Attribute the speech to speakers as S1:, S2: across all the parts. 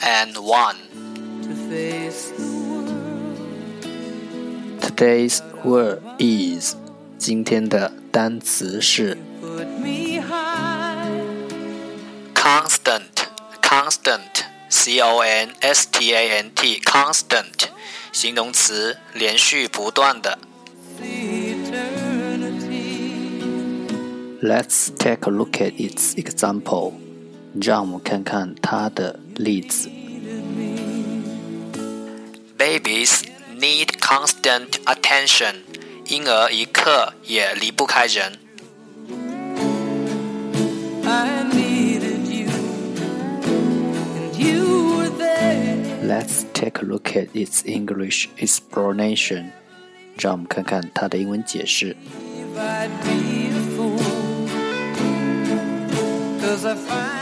S1: and one.
S2: Today's word is 今天的单词是
S1: constant, constant, c o n s t a n t, constant，形容词，连续不断的。
S2: Let's take a look at its example. 让我们看看它的例子。
S1: Babies need constant attention，婴儿一刻也离不开人。
S3: I needed you, and you were there.
S2: Let's take a look at its English explanation. 让我们看看它的英文解释。
S3: If I'd be a fool, 'cause I finally found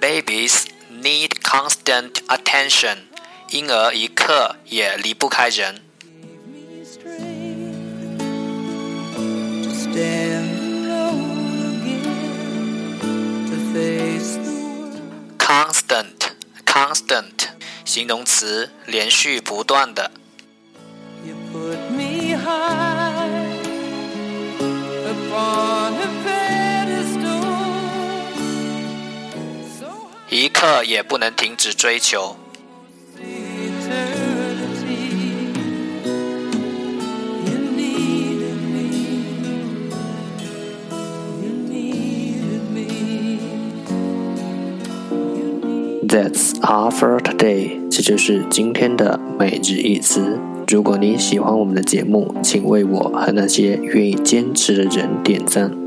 S1: Babies need constant attention，婴儿一刻也离不开人。
S3: me strength to stand alone again, to face the world.
S1: constant constant 形容词，连续不断的。 一刻也不能停止追求。
S2: that's our for today，这就是今天的每日一词。如果你喜欢我们的节目，请为我和那些愿意坚持的人点赞。